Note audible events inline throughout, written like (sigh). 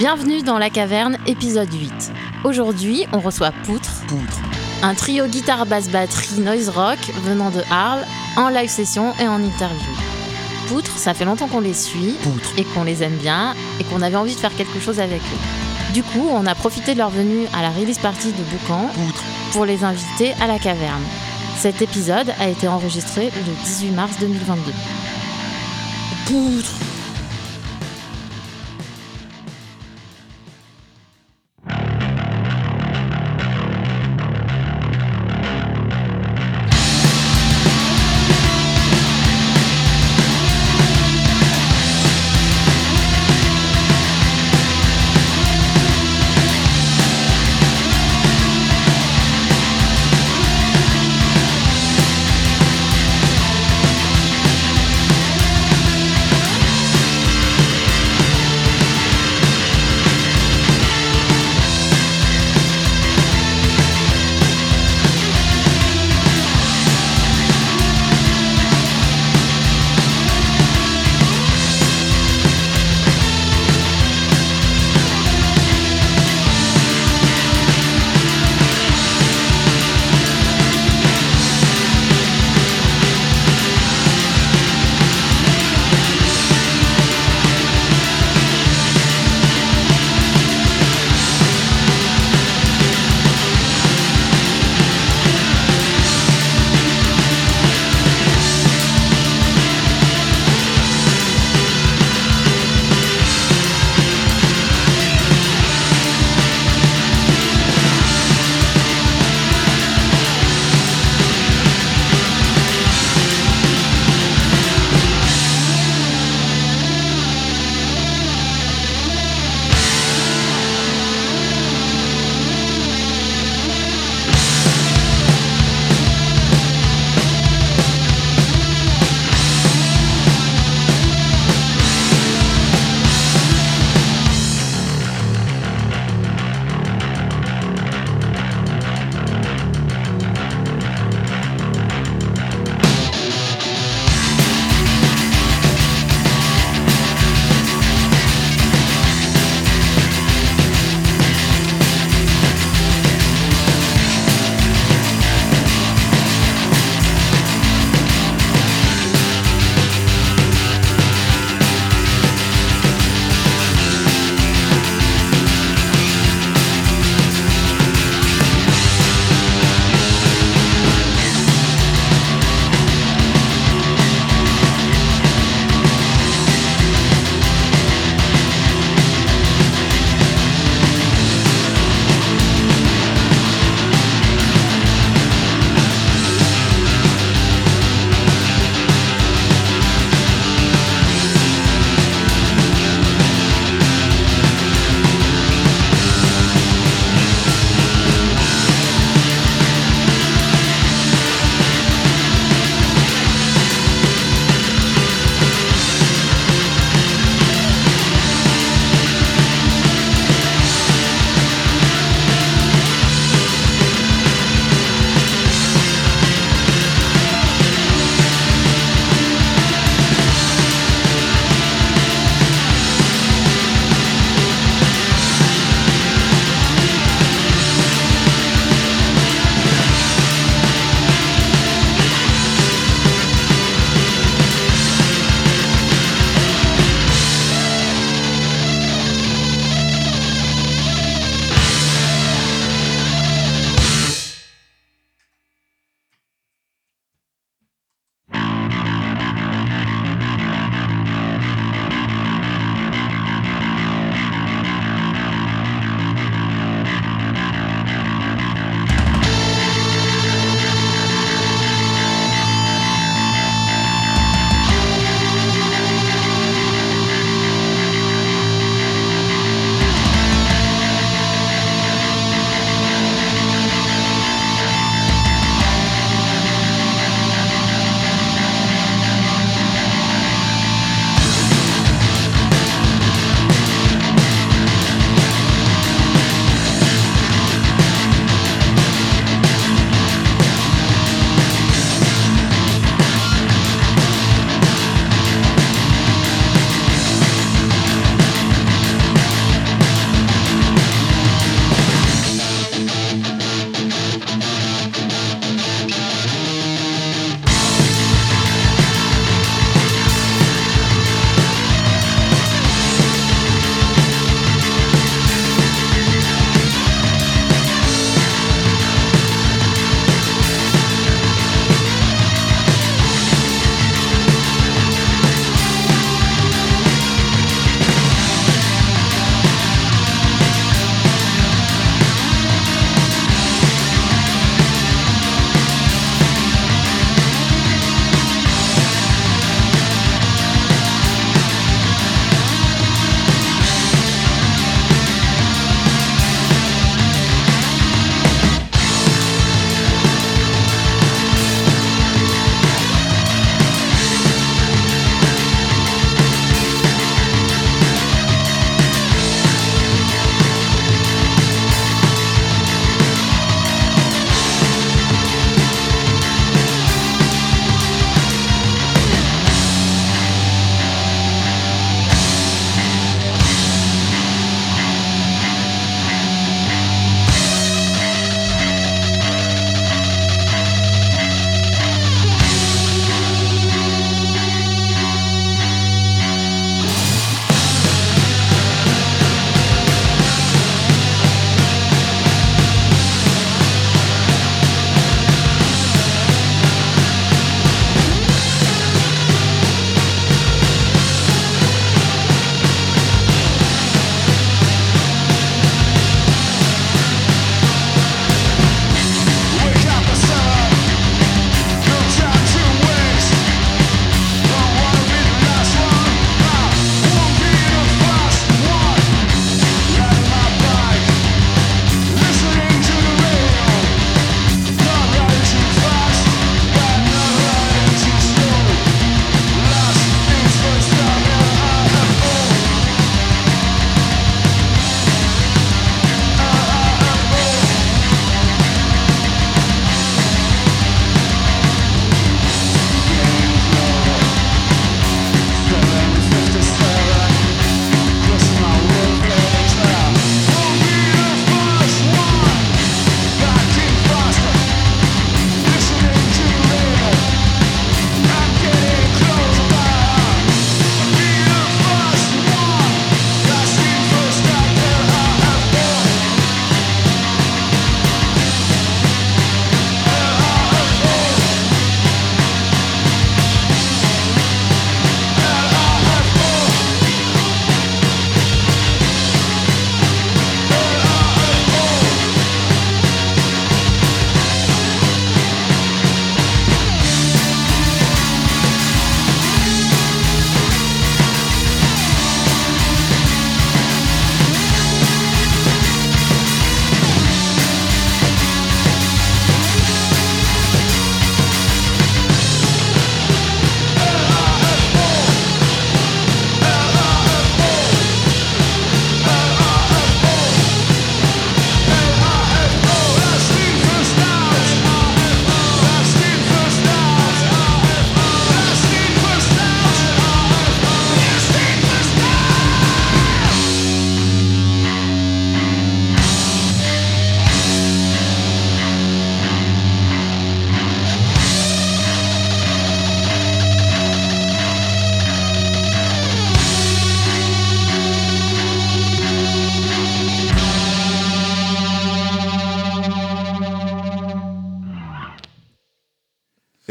Bienvenue dans La Caverne, épisode 8. Aujourd'hui, on reçoit Poutre, Poutre. un trio guitare basse batterie noise rock venant de Arles, en live session et en interview. Poutre, ça fait longtemps qu'on les suit Poutre. et qu'on les aime bien et qu'on avait envie de faire quelque chose avec eux. Du coup, on a profité de leur venue à la release party de Boucan Poutre. pour les inviter à la caverne. Cet épisode a été enregistré le 18 mars 2022. Poutre.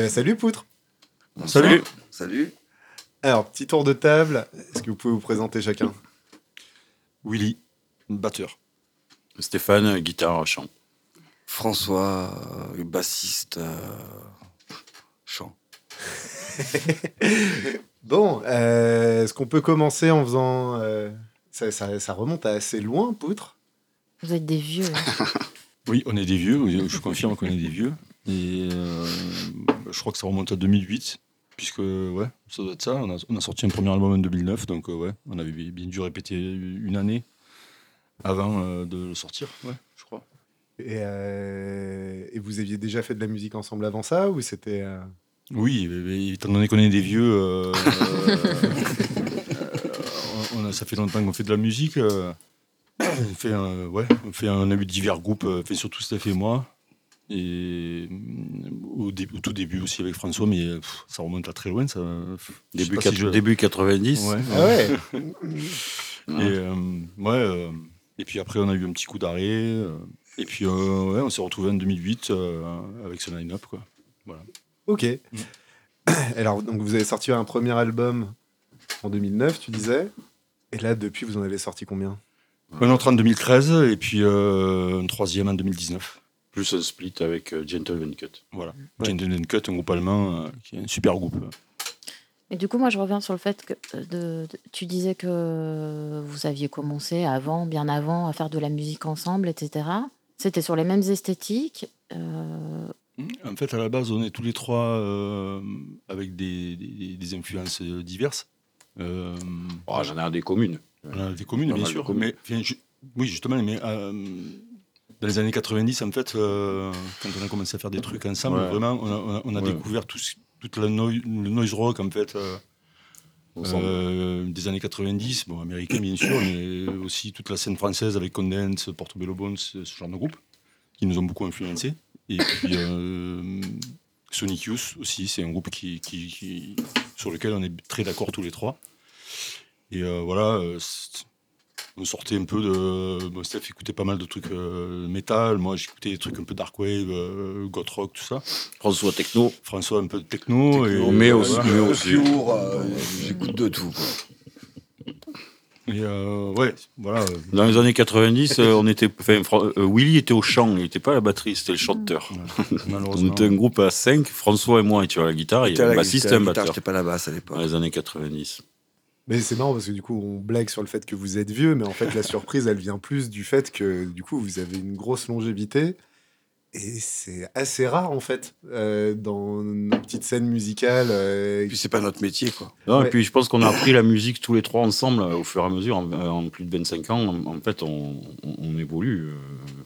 Salut Poutre. Salut. Salut. Alors, petit tour de table. Est-ce que vous pouvez vous présenter chacun? Willy, batteur. Stéphane, guitare, chant. François, euh, bassiste, euh, chant. (laughs) Bon, euh, est-ce qu'on peut commencer en faisant... euh, ça, ça- ça remonte à assez loin, Poutre? Vous êtes des vieux. hein. (laughs) Oui, on est des vieux, oui, je confirme qu'on est des vieux. Et euh, je crois que ça remonte à 2008, puisque, ouais, ça doit être ça. On a, on a sorti un premier album en 2009, donc, euh, ouais, on avait bien dû répéter une année avant euh, de le sortir, ouais, je crois. et, et vous aviez déjà fait de la musique ensemble avant ça ou c'était... Oui, étant donné qu'on est des vieux, (laughs) on a, ça fait longtemps qu'on fait de la musique. on, fait un, ouais, on, fait, un- on a eu divers groupes, fait surtout Steph et moi. Et mm, au, dé- au tout début aussi avec François, mais pff, ça remonte à très loin. Ça, Début, pas quat- si je- début 90. Ouais, Ah ouais Et, euh, ouais, euh, et puis après, on a eu un petit coup d'arrêt. euh, et puis, euh, ouais, on s'est retrouvé en 2008 euh, avec ce line-up. Quoi. Ok. (coughs) Alors, donc vous avez sorti un premier album en 2009, tu disais. Et là, depuis, vous en avez sorti combien? Un autre en 2013 et puis euh, un troisième en 2019. Plus un split avec euh, Gentleman Cut. Voilà. Ouais. Gentleman Cut, un groupe allemand euh, qui est un super groupe. Et du coup, moi, je reviens sur le fait que euh, de, de- tu disais que vous aviez commencé avant, bien avant, à faire de la musique ensemble, etc. C'était sur les mêmes esthétiques. euh, En fait, à la base, on est tous les trois euh, avec des, des- des influences diverses. Euh, Oh, J'en ai un des communes. a des communes, bien de sûr. communes. Mais, enfin, oui, justement, mais euh, dans les années 90, en fait, euh, quand on a commencé à faire des trucs ensemble, Ouais. vraiment, on a, on a- on a Ouais. découvert tout, toute la le noise rock, en fait. euh. Euh, des années 90, bon, américain bien sûr, mais aussi toute la scène française avec Condense, Portobello Bones, ce genre de groupe, qui nous ont beaucoup influencés. Et puis Sonic Youth aussi, c'est un groupe qui, qui- qui- sur lequel on est très d'accord tous les trois. Et voilà, on sortait un peu de. Bon, Steph écoutait pas mal de trucs euh, métal, moi j'écoutais des trucs un peu dark wave, euh, goth rock, tout ça. François Techno. François un peu de techno. et, mais euh, aussi- voilà. mais aussi- euh, j'écoute de tout. quoi. Et euh, ouais, voilà. euh, Dans les années 90, euh, on était, Willy était au chant, il n'était pas à la batterie, c'était le chanteur. On malheureusement. était un groupe à 5, François et moi étions à la guitare, et il y avait un la bassiste et guitare, un guitare, batteur. J'étais pas la basse à l'époque. Dans les années 90. Mais c'est marrant parce que du coup, on blague sur le fait que vous êtes vieux, mais en fait, la surprise, elle vient plus du fait que du coup, vous avez une grosse longévité. Et c'est assez rare, en fait, euh, dans nos petites scènes musicales. euh, Et puis c'est pas notre métier, quoi. Non, Ouais. Et puis je pense qu'on a appris la musique tous les trois ensemble euh, au fur et à mesure, en, en plus de 25 ans. En, en fait, on, on- on évolue, euh,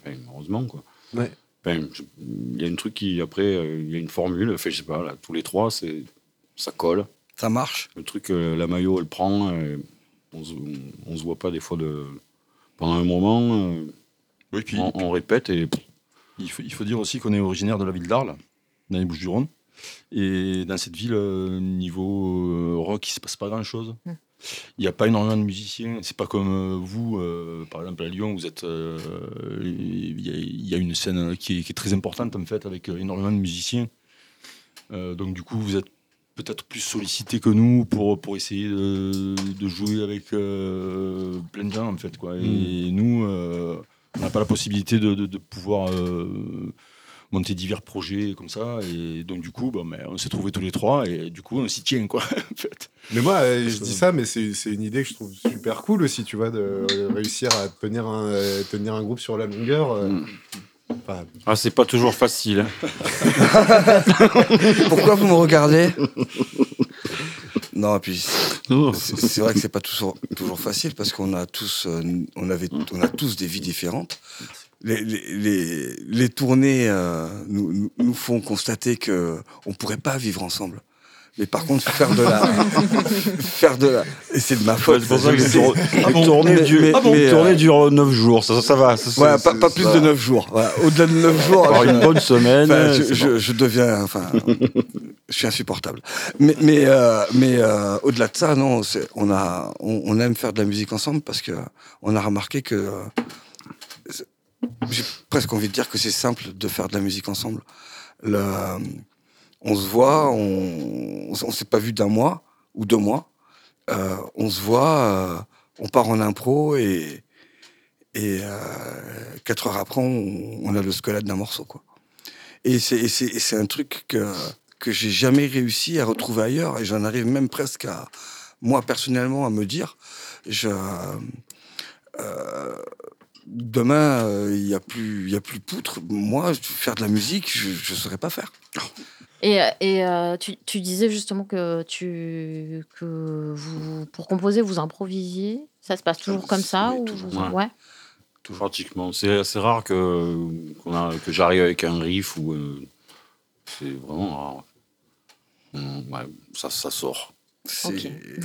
enfin, heureusement. Quoi. Ouais. Enfin, Il y a un truc qui, après, euh, il y a une formule, enfin, je sais pas, là, tous les trois, c'est, ça colle. Ça marche? Le truc, euh, la maillot, elle prend. euh, on, se, on se voit pas des fois de, pendant un moment. euh, Oui, puis on, on répète et il, faut, il faut dire aussi qu'on est originaire de la ville d'Arles, dans les Bouches-du-Rhône. Et dans cette ville, euh, niveau rock, il ne se passe pas grand-chose. Mm. Il n'y a pas énormément de musiciens. C'est pas comme vous, euh, par exemple à Lyon, vous êtes. euh, Il y, a- il y a une scène qui est, qui est très importante en fait, avec énormément de musiciens. Euh, donc du coup, vous êtes peut-être plus sollicité que nous pour, pour essayer de, de jouer avec euh, plein de gens en fait. Quoi. Et nous, euh, on n'a pas la possibilité de, de- de pouvoir euh, monter divers projets comme ça. Et donc du coup, bon, mais on s'est trouvés tous les trois et du coup, on s'y tient quoi. (laughs) en fait. Mais moi, je dis ça, mais c'est c'est une idée que je trouve super cool aussi, tu vois, de réussir à tenir un, tenir un groupe sur la longueur. euh. Enfin, ah, c'est pas toujours facile. hein. (laughs) Pourquoi vous me regardez? Non, et puis c'est vrai que c'est pas toujours, toujours facile parce qu'on a tous, euh, on avait, on a tous des vies différentes. Les, les, les, les tournées euh, nous, nous, nous font constater que on pourrait pas vivre ensemble. Mais par contre, faire de la, (laughs) faire de la, et c'est de ma faute. C'est pour ça que les, Je sais. tour- Ah bon, tournées, mais- durent- mais- les mais, tournées euh, durent 9 jours, ça, ça va. ça, Ouais, pas, pas c'est- plus ça- de 9 jours. Voilà. Au-delà de 9 jours, Avoir une bonne semaine. Je, c'est je- bon. je deviens, enfin, je suis insupportable. Mais, mais, euh, mais euh, au-delà de ça, non, c'est- on a, on, on aime faire de la musique ensemble parce que on a remarqué que euh, j'ai presque envie de dire que c'est simple de faire de la musique ensemble. Le, on se voit, on on s'est pas vu d'un mois ou deux mois. Euh, on se voit, euh, on part en impro et, euh, quatre heures après, on, a le squelette d'un morceau. Quoi. Et c'est- un truc que, que j'ai jamais réussi à retrouver ailleurs. Et j'en arrive même presque à, moi personnellement, à me dire, je, demain, il n'y a, plus- y a plus poutre. Moi, faire de la musique, je ne saurais pas faire. Et, et euh, tu, tu disais justement que, tu, que vous, pour composer, vous improvisiez. Ça se passe toujours comme ça ou... toujours. Ouais. Ouais. Pratiquement. C'est assez rare que, qu'on a, que j'arrive avec un riff ou. euh, c'est vraiment rare. Hum, ouais, ça, ça sort.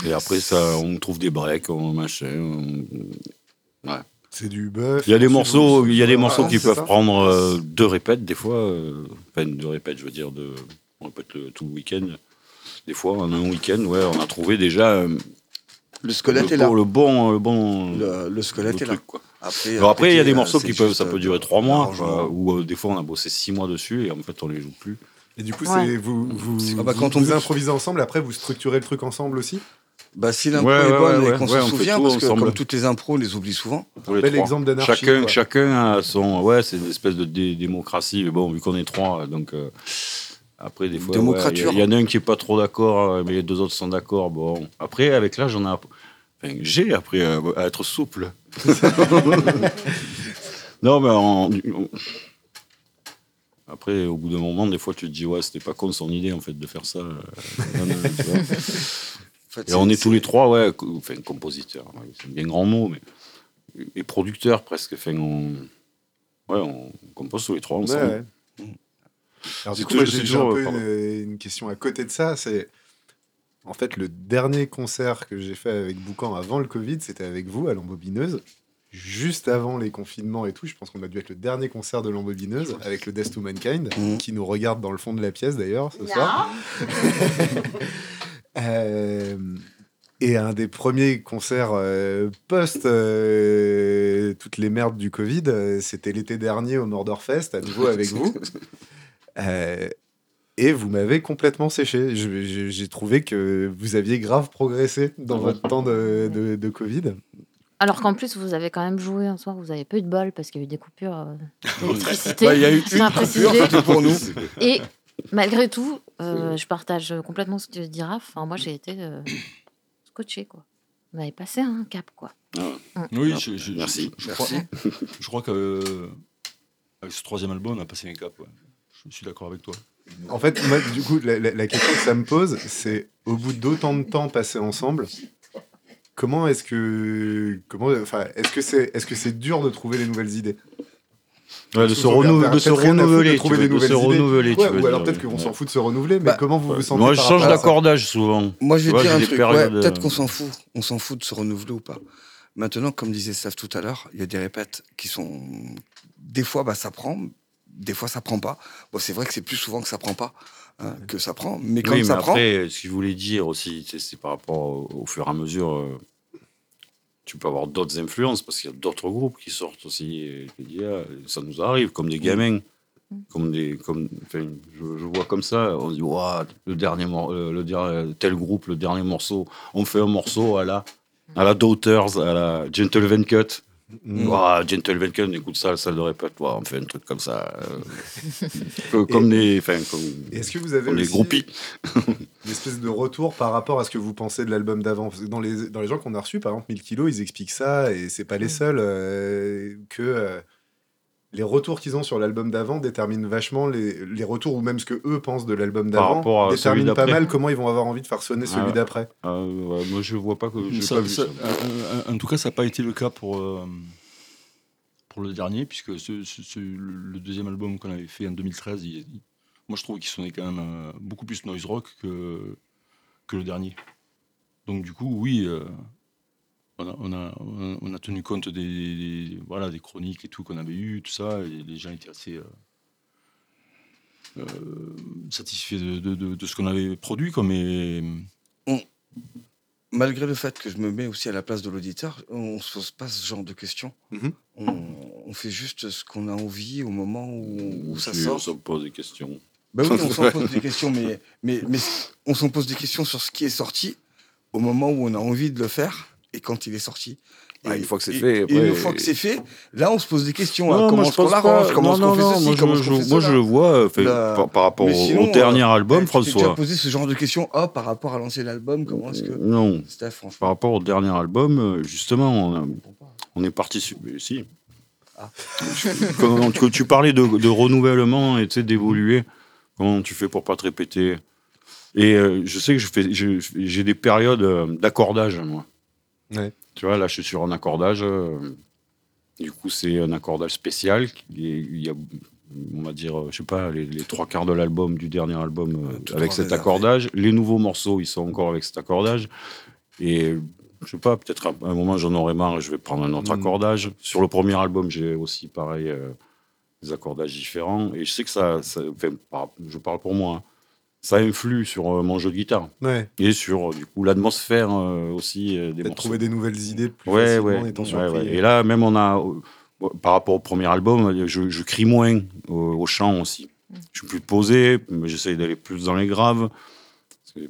Et après, ça, on trouve des breaks, on machin. on- Ouais. C'est du bœuf. Il y a des morceaux, il y a des morceaux Ah, qui peuvent ça prendre euh, deux répètes, des fois. euh, Enfin, deux répètes, je veux dire, de, on répète le, tout le week-end. Des fois, en un week-end, ouais, on a trouvé déjà euh, Le squelette le, est là. le bon, le bon Le, le squelette le est là. truc, quoi. Après, Alors après, il y a des euh, morceaux qui peuvent, ça peut euh, durer trois mois, ou euh, des fois on a bossé six mois dessus et en fait on les joue plus. Et du coup, Ouais. c'est vous, vous, Ah bah, vous- quand on vous improvisez ensemble, après vous structurez le truc ensemble aussi? Bah, si l'impro Ouais, est ouais, bonne ouais, et qu'on fait souvient, parce que ensemble. comme toutes les impros, on les oublie souvent. Bel trois. exemple d'anarchie. Chacun, quoi. chacun a son. Ouais, c'est une espèce de dé- démocratie. Mais bon, vu qu'on est trois, donc. euh, après, des fois, il y, en a un qui est pas trop d'accord, euh, mais les deux autres sont d'accord. Bon, après, avec l'âge, on a. Enfin, j'ai appris à, à être souple. (laughs) non, mais on- Après, au bout d'un moment, des fois, tu te dis, ouais, c'était pas con son idée, en fait, de faire ça. euh, non, non, tu vois. (laughs) En fait, Et on est tous les trois, ouais, enfin, compositeurs, ouais, c'est un bien grand mot, mais. Et producteurs presque. Enfin, on... Ouais, on compose tous les trois Ouais, ensemble. ouais. Alors du coup, moi, j'ai un toujours, peu pardon. une, une question à côté de ça. C'est en fait le dernier concert que j'ai fait avec Boucan avant le Covid, c'était avec vous à l'embobineuse. Juste avant les confinements et tout, je pense qu'on a dû être le dernier concert de l'embobineuse avec le Death to Mankind, Mhm. qui nous regarde dans le fond de la pièce d'ailleurs ce soir. (laughs) Euh, et un des premiers concerts euh, post euh, toutes les merdes du Covid, euh, c'était l'été dernier au Mordorfest, à nouveau avec vous. (laughs) Euh, et vous m'avez complètement séché. J'ai trouvé que vous aviez grave progressé dans votre temps de, de- de Covid. Alors qu'en plus, vous avez quand même joué un soir, vous avez pas eu de bol parce qu'il y a eu des coupures euh, (laughs) d'électricité. Bah, il y a eu une coupure, pour nous. (laughs) Et malgré tout, euh, je partage complètement ce que dit Raph. Enfin, moi, j'ai été euh, scotché, quoi. On avait passé un cap, quoi. Oui, Ah, je, je- merci. Je, je crois, Merci. je crois que euh, avec ce troisième album, on a passé un cap. ouais. Je suis d'accord avec toi. En fait, moi, du coup, la, la- la question que ça me pose, c'est au bout d'autant de temps passé ensemble, comment est-ce que, comment, enfin, est-ce que c'est, est-ce que c'est dur de trouver les nouvelles idées? Ouais, de se, renouveler, de se renouveler, tu trouver veux, des de se renouveler. tu Ouais, veux ou alors peut-être qu'on ouais. s'en fout de se renouveler, mais Bah, comment vous vous sentez Moi, je par change rapport à ça? d'accordage souvent. Moi, je vais dire un truc. Peut-être qu'on s'en fout. On s'en fout de se renouveler ou pas. Maintenant, comme disait Stav tout à l'heure, il y a des répètes qui sont. Des fois, bah, ça prend. Des fois, ça prend pas. Bon, c'est vrai que c'est plus souvent que ça prend pas hein, que ça prend. Mais quand Oui, ça mais prend. après, ce qu'il voulait dire aussi, c'est- par rapport au, au fur et à mesure. euh, tu peux avoir d'autres influences parce qu'il y a d'autres groupes qui sortent aussi. et je dis, ah, ça nous arrive, comme des gamins. Comme des, comme, je, je vois comme ça, on se dit, Ouah, le dernier, mor- euh, le, dernier- tel groupe, le dernier morceau, on fait un morceau à la, à la Daughters, à la Gentle Cut. Mm. Ouah, Gentle Cut, on écoute ça, salle de répète, Ouah, on fait un truc comme ça. euh, (laughs) comme des, enfin, comme, Est-ce que vous avez comme des aussi groupies. (laughs) une espèce de retour par rapport à ce que vous pensez de l'album d'avant? Dans les, dans les gens qu'on a reçus, par exemple, 1000 kilos, ils expliquent ça, et c'est pas les seuls, euh, que euh, les retours qu'ils ont sur l'album d'avant déterminent vachement les, les retours, ou même ce que eux pensent de l'album d'avant, déterminent pas mal comment ils vont avoir envie de faire sonner celui d'après. Ouais, moi, je vois pas que Ça- pas vu ça- ça. euh, euh, en tout cas, ça n'a pas été le cas pour, euh, pour le dernier, puisque ce- ce- ce- le deuxième album qu'on avait fait en 2013, il- il- moi je trouve qu'il sonnait quand même euh, beaucoup plus noise rock que, que le dernier. Donc du coup, oui, euh, on, a, on, a, on on tenu compte des, des- voilà, des chroniques et tout qu'on avait eu, tout ça, et les gens étaient assez... euh, euh, satisfaits de, de- de- de ce qu'on avait produit, quoi, mais malgré le fait que je me mets aussi à la place de l'auditeur, on se pose pas ce genre de questions. Mhm. on, on fait juste ce qu'on a envie au moment où, où ça sort. Ça me pose des questions. Bah oui, on s'en pose (laughs) des questions, mais, mais, mais on s'en pose des questions sur ce qui est sorti au moment où on a envie de le faire et quand il est sorti. Ouais, une fois que c'est fait, après- une fois que c'est fait, là, on se pose des questions. hein, Non, comment est-ce qu'on l'arrange? Comment est-ce Non, qu'on fait non, ceci? non, moi, Comment je, fait moi, le vois euh, fait, Là- par, par rapport au, sinon, au dernier euh, album, Tu t'es déjà François. posé ce genre de questions oh, par rapport à l'ancien album Comment est-ce que. Non, Steph, franchement. par rapport au dernier album, euh, justement, on, a- on est parti sur. Si. Ah. (laughs) Quand, tu parlais de, de renouvellement et tu d'évoluer, comment tu fais pour pas te répéter? Et euh, je sais que je fais, je- j'ai des périodes euh, d'accordage, moi. Ouais. Tu vois, là, je suis sur un accordage. euh, du coup, c'est un accordage spécial. qui est- Il y a, on va dire, euh, je sais pas, les, les trois quarts de l'album, du dernier album, euh, tout avec en cet réservé. accordage. Les nouveaux morceaux, ils sont encore avec cet accordage. Et je sais pas, peut-être à un moment, j'en aurai marre et je vais prendre un autre Mm. accordage. Sur le premier album, j'ai aussi, pareil, euh, des accordages différents. Et je sais que ça, ça enfin, par- je parle pour moi, hein, ça influe sur euh, mon jeu de guitare. Ouais. Et sur, euh, du coup, l'atmosphère euh, aussi euh, des Peut-être trouver des nouvelles idées plus Ouais, facilement ouais, en étant ouais, surpris. ouais. Et là, même, on a, euh, par rapport au premier album, je, je crie moins au, au chant aussi. Je suis plus posé, mais j'essaye d'aller plus dans les graves.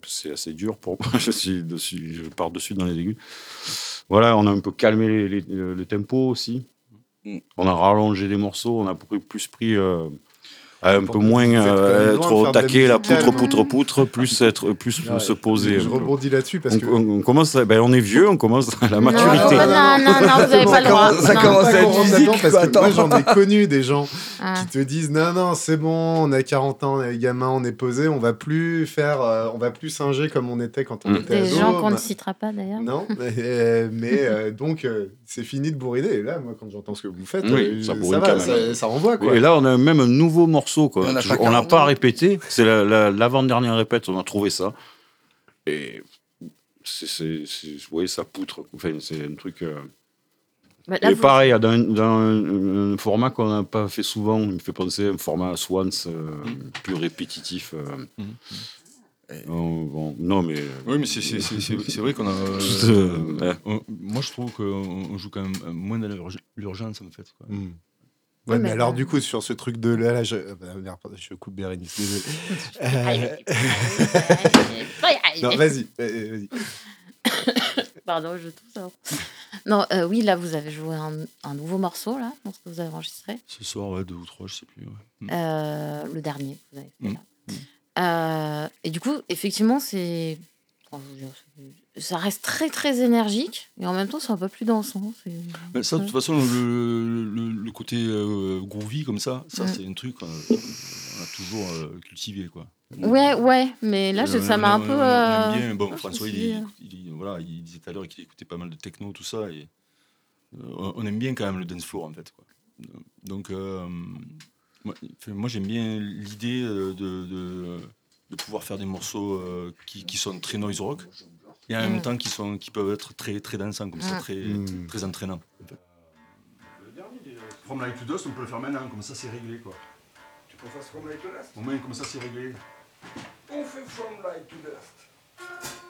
C'est- assez dur pour moi. (laughs) Je, suis dessus, je pars dessus dans les aigus. Voilà, on a un peu calmé les- les- le, tempo aussi. Mm. On a rallongé des morceaux, on a pris- plus pris. euh, un Pour peu moins euh, loin être la taquet, la musique poutre, poutre, poutre, plus être, plus Ouais, se poser. Je un rebondis là-dessus parce on, que. on- on commence, à- ben, on est vieux, on commence à la Non, maturité. non, non, non, non, vous n'avez pas le droit. Ça Non. commence à être musique, parce que moi attends. j'en ai connu des gens Ah. qui te disent non non c'est bon on a 40 ans on est gamin on est posé on va plus faire euh, on va plus singer comme on était quand on Mm. était Des ado. gens qu'on ne Bah, citera pas d'ailleurs. non (laughs) mais, euh, mais, euh, donc euh, c'est fini de bourriner et là moi quand j'entends ce que vous faites Oui, euh, ça ça, bourrine va quand même. ça, ça renvoie quoi Et là, on a même un nouveau morceau. Quoi. On l'a 40 pas répété. C'est la- la- l'avant-dernière répète, on a trouvé ça. Et c'est, c'est, c'est- vous voyez, ça poutre. Enfin, c'est un truc. euh, Bah, là, et vous- pareil, dans, un- dans un, un format qu'on n'a pas fait souvent, il me fait penser à un format Swans euh, plus répétitif. euh. Oh, bon, non, mais. Oui, mais c'est- c'est c'est- c'est- c'est vrai qu'on a. euh, (laughs) Tout, euh, ouais. on- moi, je trouve qu'on on joue quand même moins dans l'urg- l'urgence, en fait. quoi. Mm. Oui, Ouais, mais, mais alors du coup sur ce truc de là, là je, euh, bah, je coupe Bérénice désolé. (laughs) Euh, non vas-y vas-y (coughs) Pardon, je tousse. hein. Non, euh, oui, là, vous avez joué un, un nouveau morceau, là, dans ce que vous avez enregistré. Ce soir, ouais, deux ou trois, je sais plus. ouais. Mm. Euh, le dernier, vous avez fait Mm. là. Euh, et du coup, effectivement, c'est. Ça reste très, très énergique, et en même temps, c'est un peu plus dansant. Mais ça, de toute façon, le, le, le côté euh, groovy comme ça, ça, Mm. c'est un truc qu'on a, on a toujours euh, cultivé, quoi. Ouais, ouais, mais là, je- Euh, ça m'a un peu. euh, bien. Bon, François, il, voilà, il disait tout à l'heure qu'il écoutait pas mal de techno, tout ça. Et, euh, on- aime bien quand même le dance floor, en fait. Quoi. Donc, euh, moi, j'aime bien l'idée euh, de, de, de pouvoir faire des morceaux euh, qui, qui sont très noise rock et en même temps qui, sont, qui peuvent être très, très dansants, comme ça, Mm. très, Mm. très entraînants. en fait. Le dernier, From Light to Dust, on peut le faire maintenant, comme ça, c'est réglé. Quoi. Tu peux faire From Light to Dust? Au moins, comme ça, c'est réglé. On fait From Light to Dust.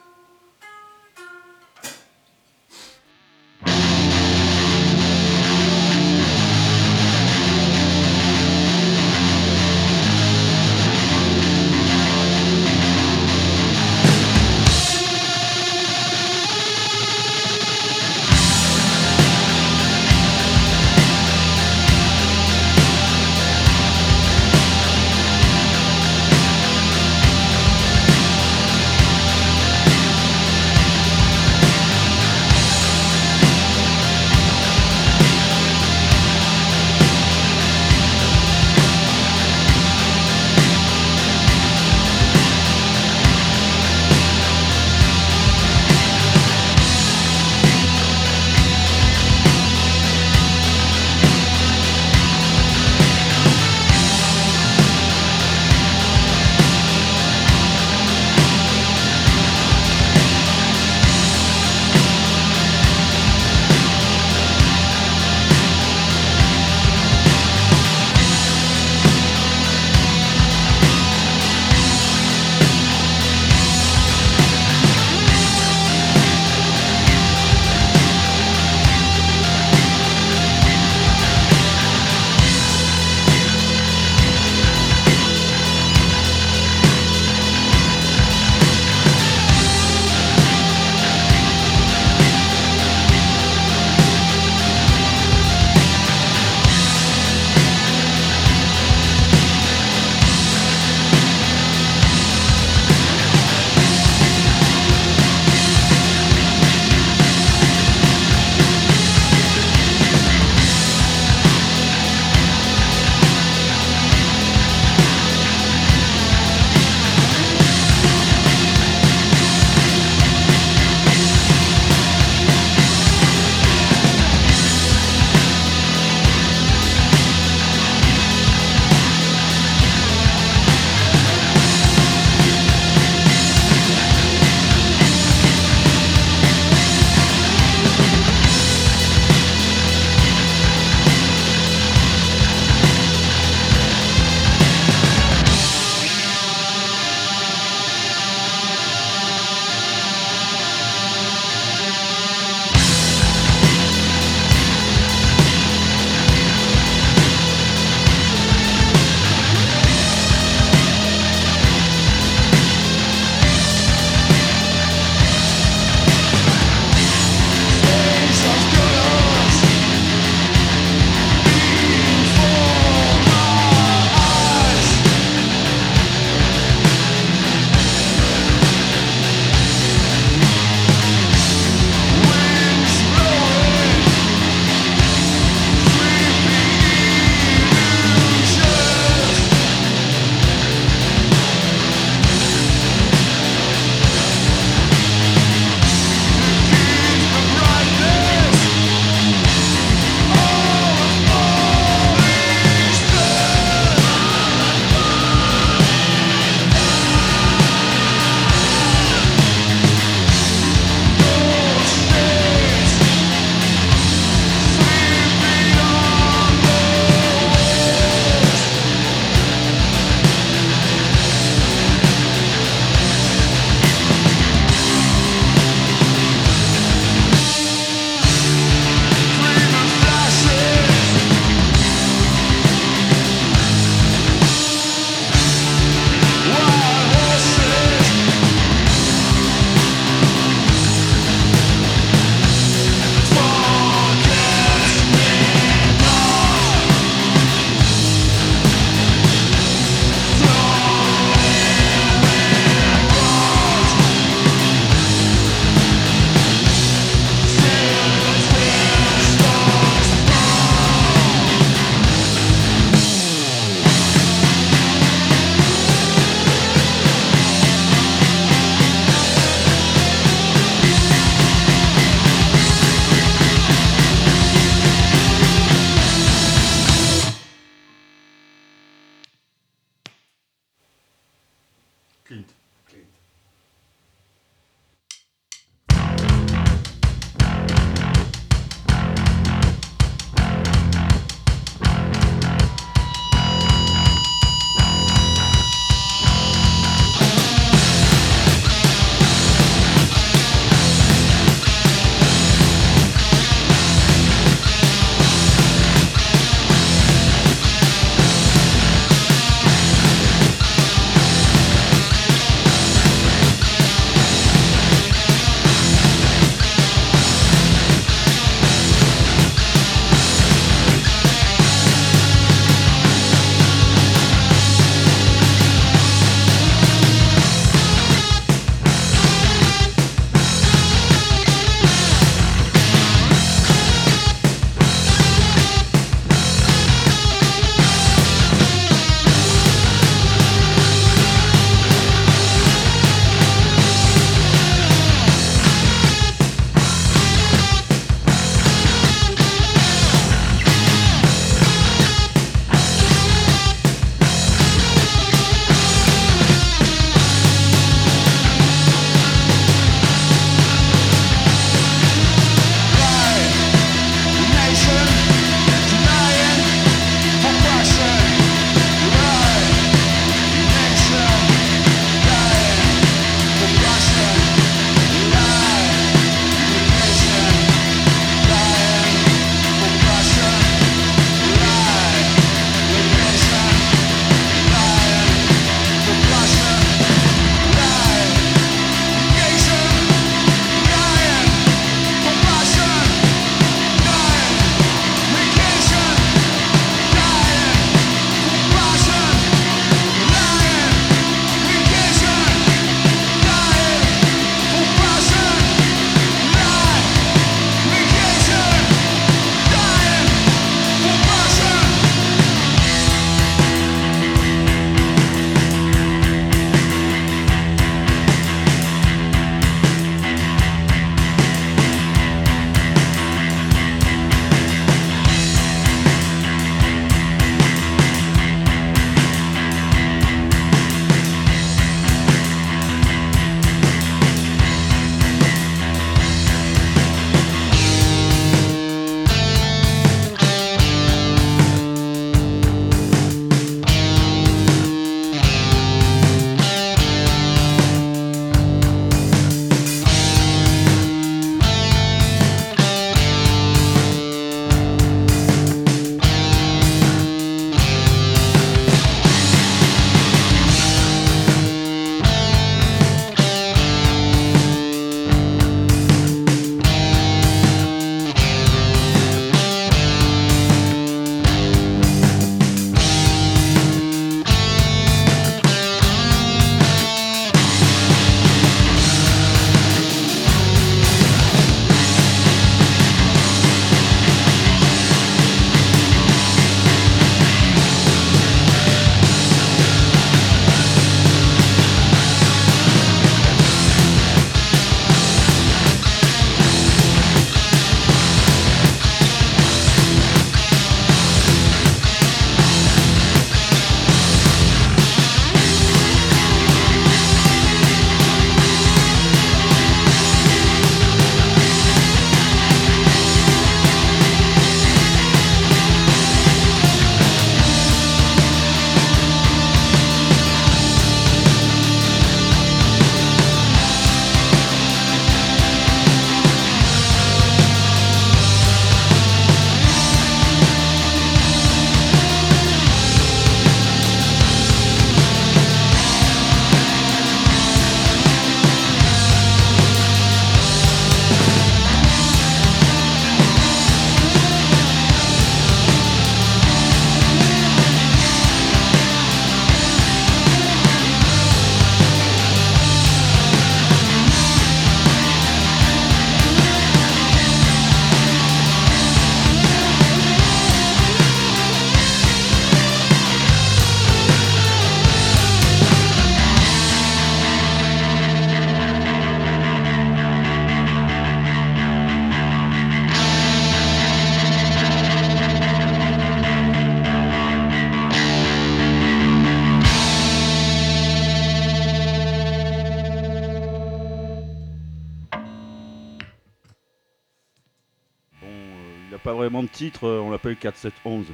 De titre, euh, on l'appelle 4-7-11.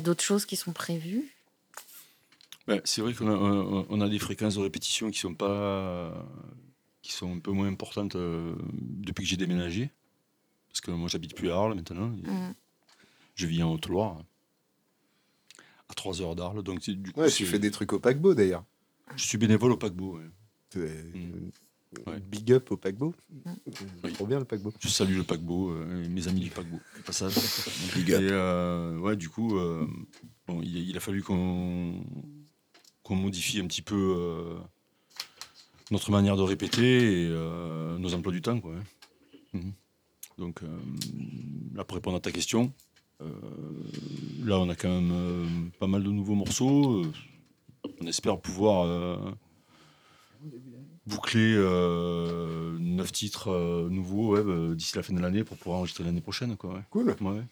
A d'autres choses qui sont prévues? Ben, c'est vrai qu'on a, on- on a des fréquences de répétition qui sont pas qui sont un peu moins importantes euh, depuis que j'ai déménagé. Parce que moi j'habite plus à Arles maintenant. Mm. Je vis en Haute-Loire. À 3 heures d'Arles. Donc c'est- du coup, Ouais, tu fais des trucs au paquebot d'ailleurs. je suis bénévole au paquebot. ouais. Ouais. Big up au paquebot. Mm. Trop bien le paquebot. Je salue le paquebot, euh, mes amis du paquebot. au Passage. (laughs) Big up. Et euh, ouais, du coup, euh, bon, il, a- il a fallu qu'on qu'on modifie un petit peu euh, notre manière de répéter et nos emplois du temps. Quoi, hein. Mhm. Donc, là, pour répondre à ta question, là, on a quand même pas mal de nouveaux morceaux. On espère pouvoir boucler euh, neuf titres euh, nouveaux ouais, bah, d'ici la fin de l'année pour pouvoir enregistrer l'année prochaine. Quoi, ouais. Cool. Ouais.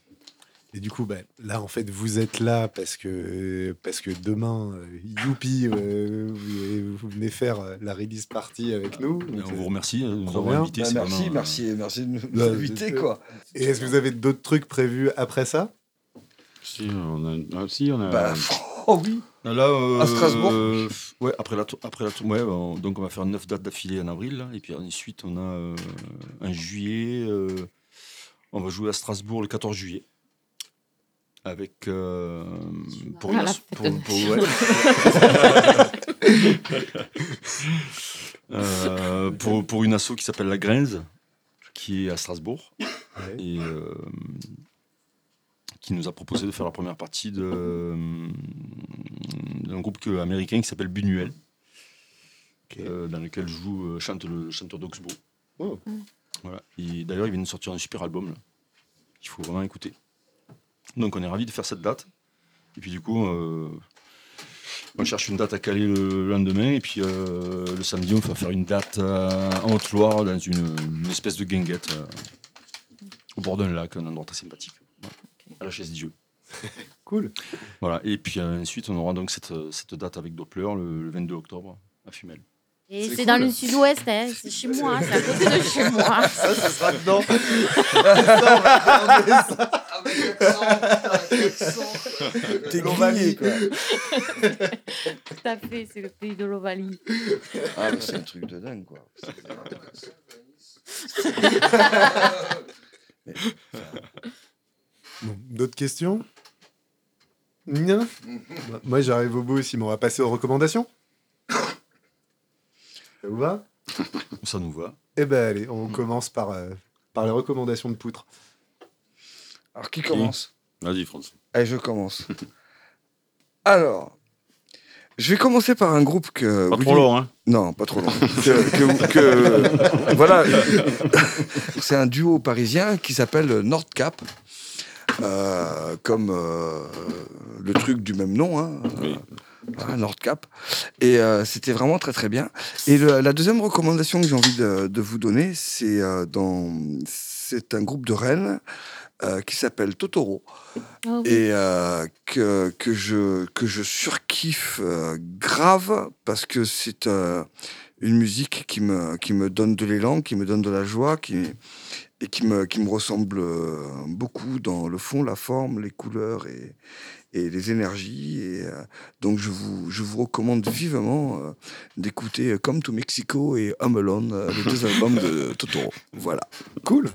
Et du coup, bah, là, en fait, vous êtes là parce que, parce que demain, euh, youpi, euh, vous, vous venez faire la release party avec nous. Donc, on vous remercie de nous avoir invités. Bah, merci, vraiment, euh, merci, merci de nous nous (laughs) inviter, quoi. Et est-ce que vous avez d'autres trucs prévus après ça? Si, on a. ah, si, on a. Bah, oh oui. Là, euh, À Strasbourg euh, ouais, après la, tour- après la tour- ouais, on- donc on va faire neuf dates d'affilée en avril. là, et puis ensuite, on a euh, un juillet. euh, on va jouer à Strasbourg le 14 juillet. Avec. euh, pour, Ah, une pour- pour- ouais. (laughs) Euh, pour, pour une asso qui s'appelle La Grinze, qui est à Strasbourg. Et. Qui nous a proposé de faire la première partie euh, d'un groupe que- américain qui s'appelle Buñuel, euh, dans lequel joue euh, chante le chanteur d'Oxbow. Oh. Voilà. D'ailleurs, ils viennent de sortir un super album là, qu'il faut vraiment écouter. Donc on est ravis de faire cette date. Et puis du coup, euh, on cherche une date à caler le lendemain. Et puis euh, le samedi, on va faire une date euh, en Haute-Loire dans une, une espèce de guinguette au bord d'un lac, un endroit très sympathique. À la chaise Dieu. (laughs) Cool. Voilà. Et puis euh, ensuite, on aura donc cette, cette date avec Doppler le, le 22 octobre à Fumel. Et C'est c'est dans le sud-ouest, hein, c'est chez moi, c'est à côté de chez (laughs) moi. Ça, ce sera dedans. Ça, on va garder ça. T'es L'Ovalie. grillé, quoi. Tout à fait, c'est le pays de l'Ovalie. Ah, mais c'est un truc de dingue, quoi. (laughs) Bon, D'autres questions? Non Bah, Moi, j'arrive au bout aussi, mais on va passer aux recommandations. Ça vous va? Ça nous va. Eh ben allez, on commence par, euh, par les recommandations de Poutre. Alors, qui commence? Vas-y, François. Allez, je commence. Alors, je vais commencer par un groupe que... Pas Willy- trop long, hein Non, pas trop long. que, que- que- voilà, (laughs) c'est un duo parisien qui s'appelle Nordcap, euh, comme euh, le truc du même nom, hein, Oui. voilà, Nordcap. Et euh, c'était vraiment très très bien. Et le- la deuxième recommandation que j'ai envie de, de vous donner, c'est euh, dans, c'est un groupe de Rennes. euh, qui s'appelle Totoro Oh oui. et euh, que, que, je, que je surkiffe euh, grave parce que c'est euh, une musique qui me, qui me donne de l'élan, qui me donne de la joie qui, et qui me, qui me ressemble euh, beaucoup dans le fond, la forme, les couleurs et, et les énergies. Et, euh, donc je vous, je vous recommande vivement euh, d'écouter Come to Mexico et Home Alone, les deux (laughs) albums de Totoro. Voilà. Cool.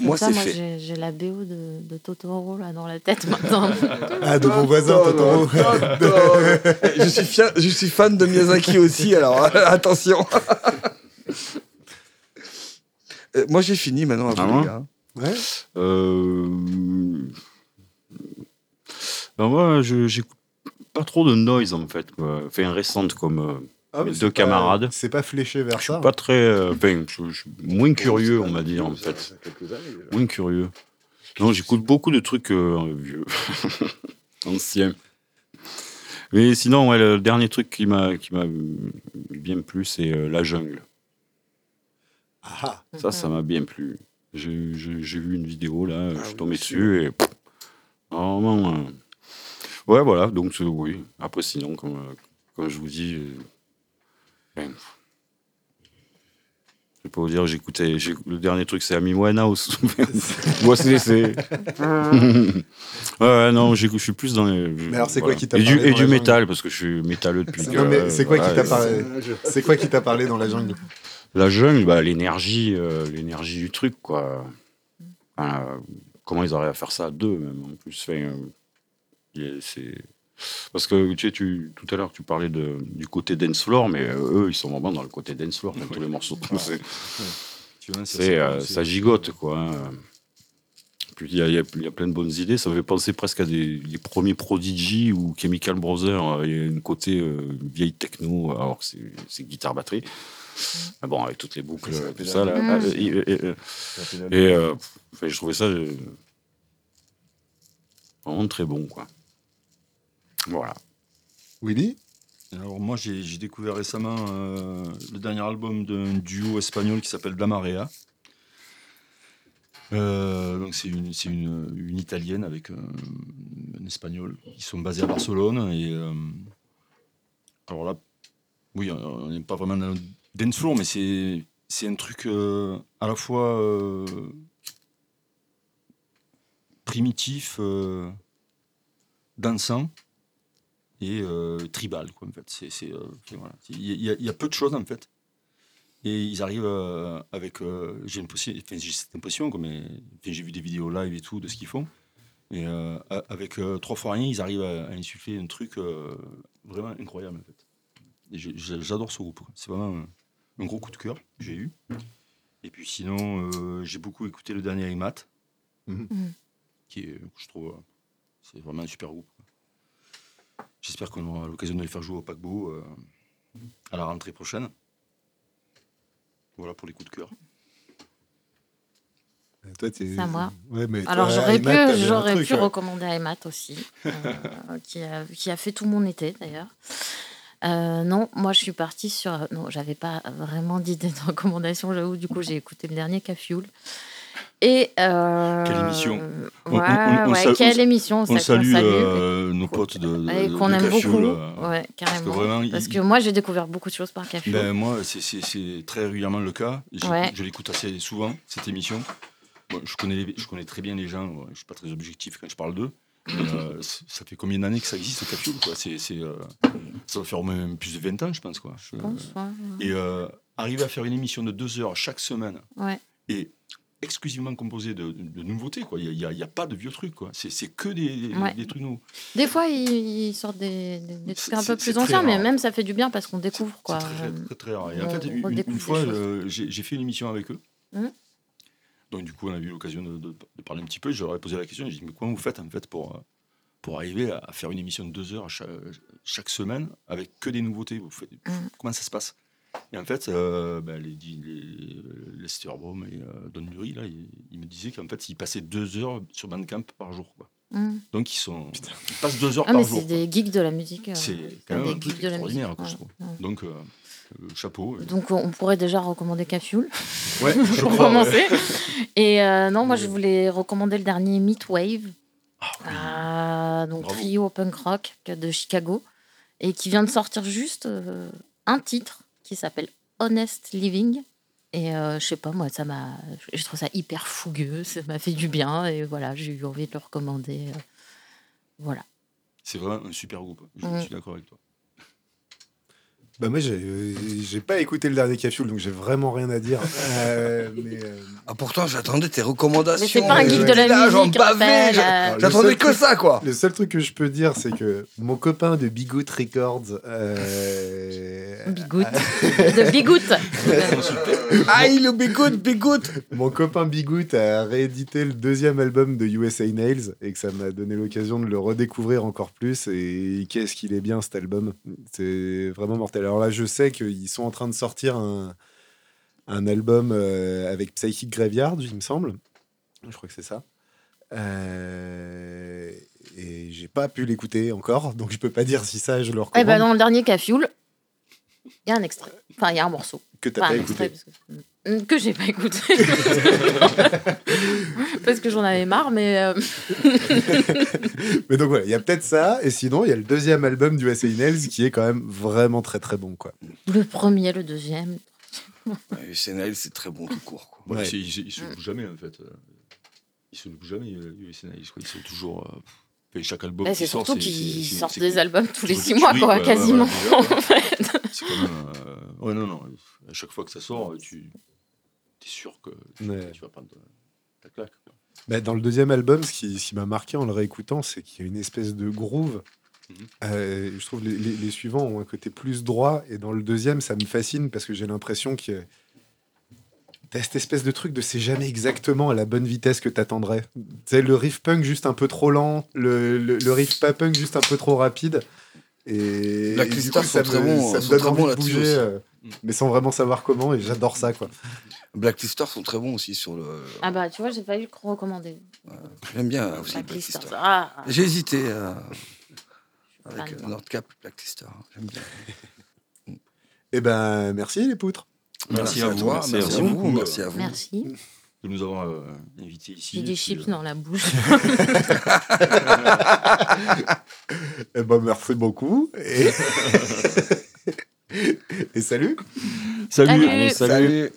Moi, Ça, c'est moi fait. j'ai la BO de, de Totoro là dans la tête (laughs) maintenant. Ah, de mon voisin Totoro. je, suis je suis fan de Miyazaki aussi, alors (laughs) attention. Euh, moi j'ai fini maintenant à vous, Ah les ouais gars. Ouais. Euh... Ben moi, je- j'écoute pas trop de noise en fait. Quoi. Enfin, récente comme. euh, Ah, Mes deux pas- camarades. C'est pas fléché vers Je suis ça. pas très. euh, Enfin, je, je suis moins curieux, on va dire en fait. Moins curieux. Non, j'écoute beaucoup de trucs euh, vieux, (laughs) anciens. Mais sinon, ouais, le dernier truc qui m'a qui m'a bien plu, c'est euh, la jungle. Ah, Ça, ça m'a bien plu. J'ai vu une vidéo là, je oui, suis tombé dessus et pff, vraiment. euh, Ouais, voilà. Donc c'est- oui. Après, sinon, comme euh, comme je vous dis, euh, ben, je vais pas vous dire, j'écoutais. j'ai- Le dernier truc, c'est Amy Winehouse. (laughs) (laughs) Moi, c'est. (laughs) ouais, non, j'écoute- je suis plus dans les. Mais alors, c'est quoi qui t'a Et du, parlé et du métal, parce que je suis métalleux depuis. Non, que- mais c'est quoi qui voilà, t'a parlé C'est quoi qui t'a parlé dans la jungle? La jungle, bah, l'énergie, euh, l'énergie du truc, quoi. Enfin, comment ils arrivent à faire ça à deux, même, en plus. Enfin, euh, c'est... Parce que tu sais, tu, tout à l'heure, tu parlais de, du côté dance floor, mais euh, eux, ils sont vraiment dans le côté dance floor, dans tous les morceaux. (laughs) C'est, ça, c'est, euh, c'est- ça gigote, quoi. hein. Puis il y, a- y y plein de bonnes idées. Ça me fait penser presque à des les premiers Prodigy ou Chemical Brothers. Il y a une côté euh, vieille techno, alors que c'est- c'est guitare-batterie. Mais bon, avec toutes les boucles, Ça tout ça. Là. Ah, et, et- et- et, euh, je trouvais ça euh, vraiment très bon. quoi. Voilà. Willy? Alors moi j'ai découvert récemment euh, le dernier album d'un duo espagnol qui s'appelle Damarea. Euh, donc c'est une, c'est une, une italienne avec euh, un espagnol. Ils sont basés à Barcelone et euh, alors là, oui, on n'est pas vraiment dans dance floor, mais c'est c'est un truc euh, à la fois euh, primitif, euh, dansant et tribal quoi en fait. C'est c'est, voilà. il y, a- peu de choses en fait. Et ils arrivent avec j'ai cette impression mais j'ai vu des vidéos live et tout de ce qu'ils font. Et avec trois fois rien ils arrivent à, insuffler un truc vraiment incroyable en fait j'adore ce groupe c'est vraiment un, gros coup de cœur que j'ai eu et puis sinon euh, j'ai beaucoup écouté le dernier Imat Mhm. Mhm. qui est je trouve c'est vraiment un super groupe. J'espère qu'on aura l'occasion de les faire jouer au paquebot euh, à la rentrée prochaine. Voilà pour les coups de cœur. Euh, Toi, C'est à moi. Ouais, mais Alors j'aurais pu, j'aurais pu ouais. recommander Aymat aussi, euh, (laughs) qui, a, qui a fait tout mon été d'ailleurs. Euh, non, moi je suis partie sur. Non, j'avais pas vraiment d'idée de recommandation, j'avoue. Du coup, j'ai écouté le dernier Cafioul. Et. euh, Quelle émission? On- Ouais, on- on ouais, sal- quelle émission? On salue salue, euh, nos potes de, de, qu'on aime Cafioul, beaucoup. euh, ouais, carrément. vraiment, Parce il- que moi, j'ai découvert beaucoup de choses par Cafioul. Ben, moi, c'est- très régulièrement le cas. Je l'écoute assez souvent, cette émission. Bon, je, connais les- je connais très bien les gens, je ne suis pas très objectif quand je parle d'eux. Euh, ça fait combien d'années que ça existe, Cafioul quoi? C'est, c'est, euh, Ça va faire même plus de 20 ans, je pense. Quoi. Je- je pense. Ouais, Et euh, arriver à faire une émission de deux heures chaque semaine ouais. et exclusivement composée de, de nouveautés. quoi. Il n'y a, il y a pas de vieux trucs. quoi. C'est, c'est que des, trucs nouveaux. Des fois, ils, ils sortent des, des- des trucs un peu plus anciens, mais même ça fait du bien parce qu'on découvre. C'est quoi. très, très, très rare. Et en fait, une, fois, j'ai, j'ai fait une émission avec eux. Mhm. Donc, du coup, on a eu l'occasion de, de- de parler un petit peu. Je leur ai posé la question. J'ai dit, mais comment vous faites en fait pour, euh, pour arriver à faire une émission de deux heures chaque, chaque semaine avec que des nouveautés? Vous faites, Mhm. Comment ça se passe? Et en fait, euh, ben, les, les, Lester Baum et euh, Don Lurie, là, ils, ils me disaient qu'en fait, ils passaient deux heures sur Bandcamp par jour. Quoi. Mm. Donc, ils, sont, ils passent deux heures Ah, par mais jour. c'est des geeks de la musique. euh, C'est quand même des geeks de la musique. extraordinaire, quoi, je ouais, trouve. ouais. Donc, chapeau. Donc, on pourrait déjà recommander Cafioul (laughs) Ouais, je (laughs) pour crois, ouais. commencer. Et euh, non, moi, je voulais recommander le dernier Meatwave, Ah, euh, donc Bravo. trio punk rock de Chicago, et qui vient de sortir juste euh, un titre qui s'appelle Honest Living. Et euh, je sais pas, moi, ça m'a. Je trouve ça hyper fougueux, ça m'a fait du bien, et voilà, j'ai eu envie de le recommander. voilà. C'est vraiment un super groupe. Je Mm. suis d'accord avec toi. Bah moi, j'ai euh, j'ai pas écouté le dernier Cafioul, donc j'ai vraiment rien à dire. Euh, mais, euh, Ah, pourtant, j'attendais tes recommandations. Mais c'est pas un ouais, geek de la musique, euh, J'attendais que truc- ça, quoi. Le seul truc que je peux dire, c'est que mon copain de Bigoot Records. euh, Bigoot. de Bigoot. (laughs) Aïe, le bigout, bigout. Mon copain Bigoot a réédité le deuxième album de USA Nails et que ça m'a donné l'occasion de le redécouvrir encore plus. Et qu'est-ce qu'il est bien cet album! C'est vraiment mortel. Alors là, je sais qu'ils sont en train de sortir un, un album euh, avec Psychic Graveyard, il me semble. Je crois que c'est ça. Euh, et j'ai pas pu l'écouter encore, donc je peux pas dire si ça je le Eh recommande. ben, dans le dernier Cafioul, il y a un extrait. Enfin, il y a un morceau. Que t'as Enfin, pas écouté. que, que j'ai pas écouté. (laughs) parce que j'en avais marre, mais euh, (laughs) Mais donc voilà, il y a peut-être ça, et sinon il y a le deuxième album du USA Nails qui est quand même vraiment très très bon quoi. le premier, le deuxième. Ouais, Sénal, c'est très bon tout court, quoi. Ouais, Ils, ils se louent jamais, en fait. Euh, Ils se louent jamais, euh, US Nails. Ils sont toujours. euh, chaque album. Bah, qui c'est surtout qu'ils sortent des albums tous les six mois, quoi, quasiment. en fait. C'est quand même. euh, Ouais, non, non. À chaque fois que ça sort, tu es sûr que tu, Ouais. tu vas prendre ta claque. quoi. Bah, dans le deuxième album, ce qui, m'a marqué en le réécoutant, c'est qu'il y a une espèce de groove. Mhm. Euh, je trouve les, les- les suivants ont un côté plus droit, et dans le deuxième, ça me fascine parce que j'ai l'impression que t'as cette espèce de truc de c'est jamais exactement à la bonne vitesse que t'attendrais. C'est le riff punk juste un peu trop lent, le, le, le riff pas punk juste un peu trop rapide. Et, Black et du Lister coup, ça sont très me, bons, ça me sont donne très envie bons de là-dessus bouger, euh, mais sans vraiment savoir comment, et j'adore ça, quoi. Blacklister sont très bons aussi sur le. Ah bah, tu vois, j'ai failli le recommander. J'aime bien aussi Blacklister. Blacklister. Ah, J'ai hésité euh, avec euh. Nordcap, Blacklister. J'aime bien. (laughs) Eh ben, merci les poutres. Merci à, à vous, toi, merci merci, à à vous. vous, merci à vous. merci. De nous avoir euh, invités ici. J'ai des puis, chips euh, dans la bouche. (laughs) Eh ben, merci beaucoup. Et, (laughs) et salut. Salut. Salut. Allez, salut.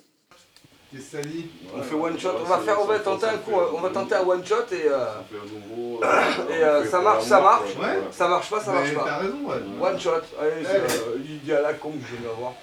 Salut. On fait one shot, on va faire, on va tenter un coup, on va tenter un one shot et, euh, et euh, ça marche, ça marche, Ouais. ça marche pas, ça marche pas. raison, ouais. One shot, allez, c'est, euh, l'idée à la con que je viens d'avoir.